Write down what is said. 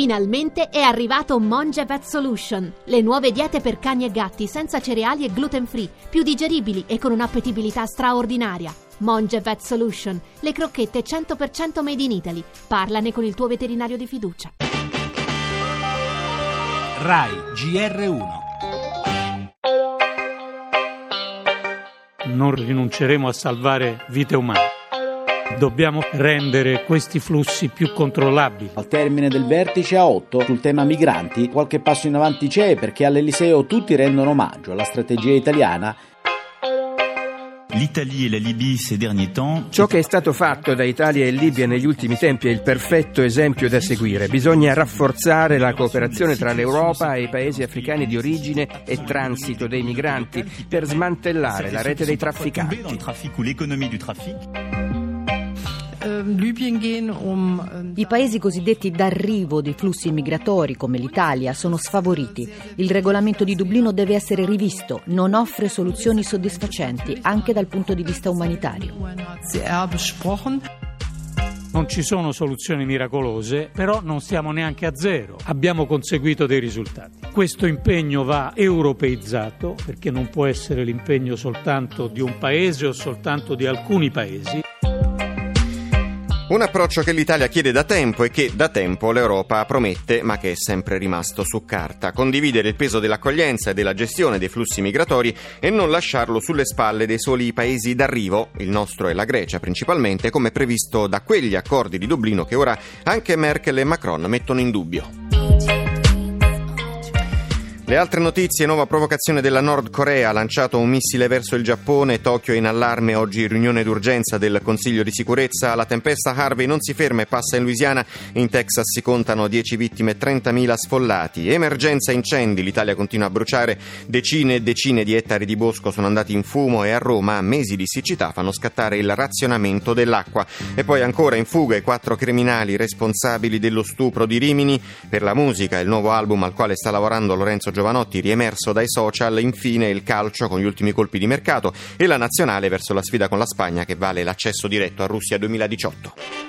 Finalmente è arrivato Monge Vet Solution, le nuove diete per cani e gatti senza cereali e gluten free, più digeribili e con un'appetibilità straordinaria. Monge Vet Solution, le crocchette 100% made in Italy. Parlane con il tuo veterinario di fiducia. RAI GR1 Non rinunceremo a salvare vite umane. Dobbiamo rendere questi flussi più controllabili. Al termine del vertice a 8 sul tema migranti, qualche passo in avanti c'è perché all'Eliseo tutti rendono omaggio alla strategia italiana L'Italie e la Libye ces derniers temps. Ciò che è stato fatto da Italia e Libia negli ultimi tempi è il perfetto esempio da seguire. Bisogna rafforzare la cooperazione tra l'Europa e i paesi africani di origine e transito dei migranti per smantellare la rete dei trafficanti. I paesi cosiddetti d'arrivo dei flussi migratori, come l'Italia, sono sfavoriti. Il regolamento di Dublino deve essere rivisto, non offre soluzioni soddisfacenti anche dal punto di vista umanitario. Non ci sono soluzioni miracolose, però non siamo neanche a zero. Abbiamo conseguito dei risultati. Questo impegno va europeizzato perché non può essere l'impegno soltanto di un paese o soltanto di alcuni paesi. Un approccio che l'Italia chiede da tempo e che da tempo l'Europa promette, ma che è sempre rimasto su carta. Condividere il peso dell'accoglienza e della gestione dei flussi migratori e non lasciarlo sulle spalle dei soli paesi d'arrivo, il nostro e la Grecia principalmente, come previsto da quegli accordi di Dublino che ora anche Merkel e Macron mettono in dubbio. Le altre notizie, nuova provocazione della Nord Corea, ha lanciato un missile verso il Giappone, Tokyo in allarme, oggi riunione d'urgenza del Consiglio di sicurezza, la tempesta Harvey non si ferma e passa in Louisiana, in Texas si contano 10 vittime e 30.000 sfollati, emergenza incendi, l'Italia continua a bruciare, decine e decine di ettari di bosco sono andati in fumo e a Roma mesi di siccità fanno scattare il razionamento dell'acqua. E poi ancora in fuga i quattro criminali responsabili dello stupro di Rimini, per la musica, il nuovo album al quale sta lavorando Lorenzo Giovanni Giovanotti riemerso dai social, infine il calcio con gli ultimi colpi di mercato e la nazionale verso la sfida con la Spagna che vale l'accesso diretto a Russia 2018.